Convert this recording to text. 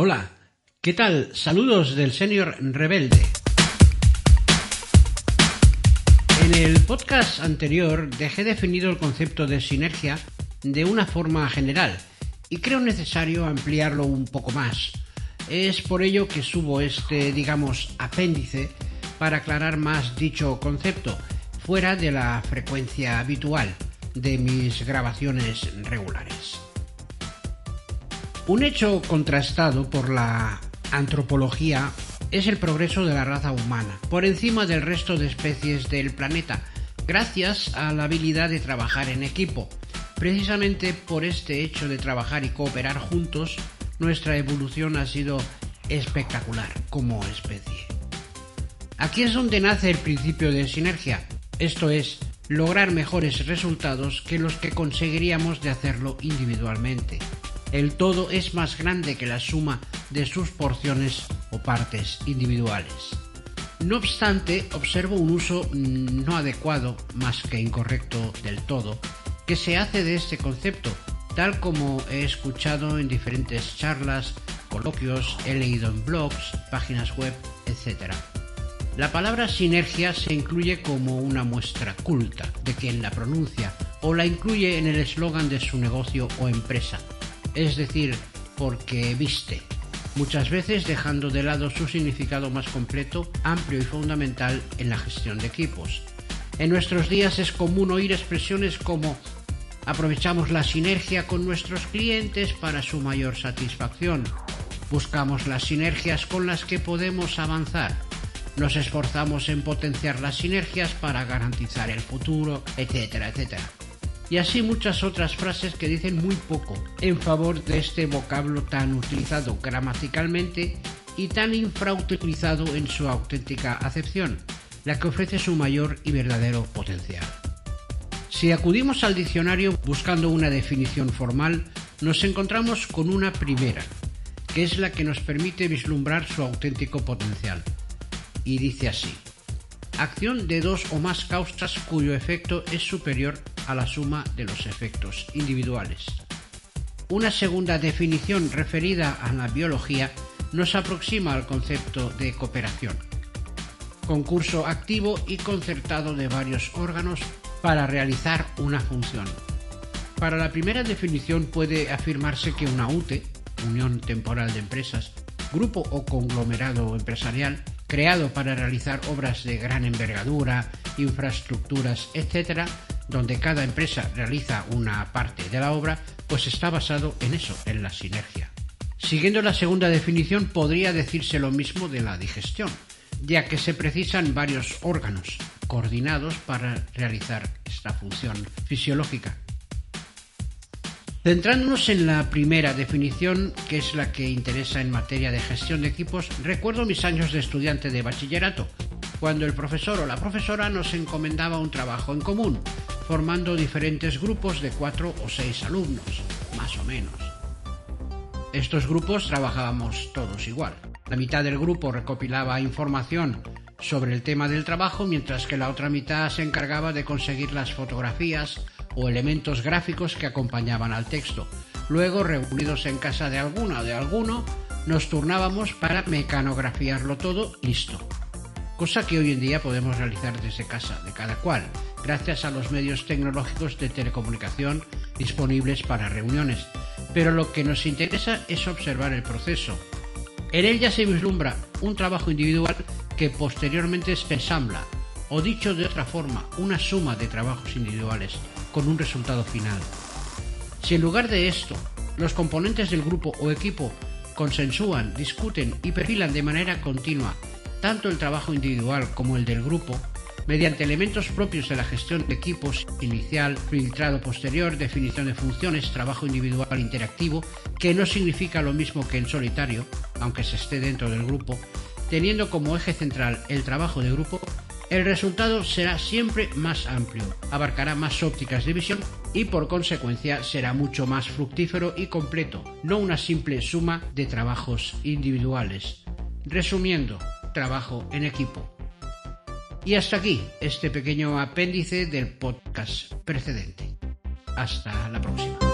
Hola, ¿qué tal? Saludos del Senior Rebelde. En el podcast anterior dejé definido el concepto de sinergia de una forma general y creo necesario ampliarlo un poco más. Es por ello que subo este, digamos, apéndice para aclarar más dicho concepto, fuera de la frecuencia habitual de mis grabaciones regulares. Un hecho contrastado por la antropología es el progreso de la raza humana, por encima del resto de especies del planeta, gracias a la habilidad de trabajar en equipo. Precisamente por este hecho de trabajar y cooperar juntos, nuestra evolución ha sido espectacular como especie. Aquí es donde nace el principio de sinergia, esto es, lograr mejores resultados que los que conseguiríamos de hacerlo individualmente. El todo es más grande que la suma de sus porciones o partes individuales. No obstante, observo un uso no adecuado, más que incorrecto del todo, que se hace de este concepto, tal como he escuchado en diferentes charlas, coloquios, he leído en blogs, páginas web, etc. La palabra sinergia se incluye como una muestra culta de quien la pronuncia o la incluye en el eslogan de su negocio o empresa, es decir, porque viste, muchas veces dejando de lado su significado más completo, amplio y fundamental en la gestión de equipos. En nuestros días es común oír expresiones como aprovechamos la sinergia con nuestros clientes para su mayor satisfacción, buscamos las sinergias con las que podemos avanzar, nos esforzamos en potenciar las sinergias para garantizar el futuro, etcétera, etcétera. Y así muchas otras frases que dicen muy poco en favor de este vocablo tan utilizado gramaticalmente y tan infrautilizado en su auténtica acepción, la que ofrece su mayor y verdadero potencial. Si acudimos al diccionario buscando una definición formal, nos encontramos con una primera, que es la que nos permite vislumbrar su auténtico potencial y dice así. Acción de dos o más causas cuyo efecto es superior a la suma de los efectos individuales. Una segunda definición referida a la biología nos aproxima al concepto de cooperación. Concurso activo y concertado de varios órganos para realizar una función. Para la primera definición puede afirmarse que una UTE, Unión Temporal de Empresas, grupo o conglomerado empresarial, creado para realizar obras de gran envergadura, infraestructuras, etc., donde cada empresa realiza una parte de la obra, pues está basado en eso, en la sinergia. Siguiendo la segunda definición, podría decirse lo mismo de la digestión, ya que se precisan varios órganos coordinados para realizar esta función fisiológica. Centrándonos en la primera definición, que es la que interesa en materia de gestión de equipos, recuerdo mis años de estudiante de bachillerato, cuando el profesor o la profesora nos encomendaba un trabajo en común, formando diferentes grupos de cuatro o seis alumnos, más o menos. Estos grupos trabajábamos todos igual. La mitad del grupo recopilaba información sobre el tema del trabajo, mientras que la otra mitad se encargaba de conseguir las fotografías, o elementos gráficos que acompañaban al texto. Luego, reunidos en casa de alguna o de alguno, nos turnábamos para mecanografiarlo todo listo. Cosa que hoy en día podemos realizar desde casa de cada cual, gracias a los medios tecnológicos de telecomunicación disponibles para reuniones. Pero lo que nos interesa es observar el proceso. En él ya se vislumbra un trabajo individual que posteriormente se ensambla, o dicho de otra forma, una suma de trabajos individuales con un resultado final. Si en lugar de esto, los componentes del grupo o equipo consensúan, discuten y perfilan de manera continua tanto el trabajo individual como el del grupo, mediante elementos propios de la gestión de equipos, inicial, filtrado posterior, definición de funciones, trabajo individual interactivo, que no significa lo mismo que en solitario, aunque se esté dentro del grupo, teniendo como eje central el trabajo de grupo, el resultado será siempre más amplio, abarcará más ópticas de visión y por consecuencia será mucho más fructífero y completo, no una simple suma de trabajos individuales. Resumiendo, trabajo en equipo. Y hasta aquí este pequeño apéndice del podcast precedente. Hasta la próxima.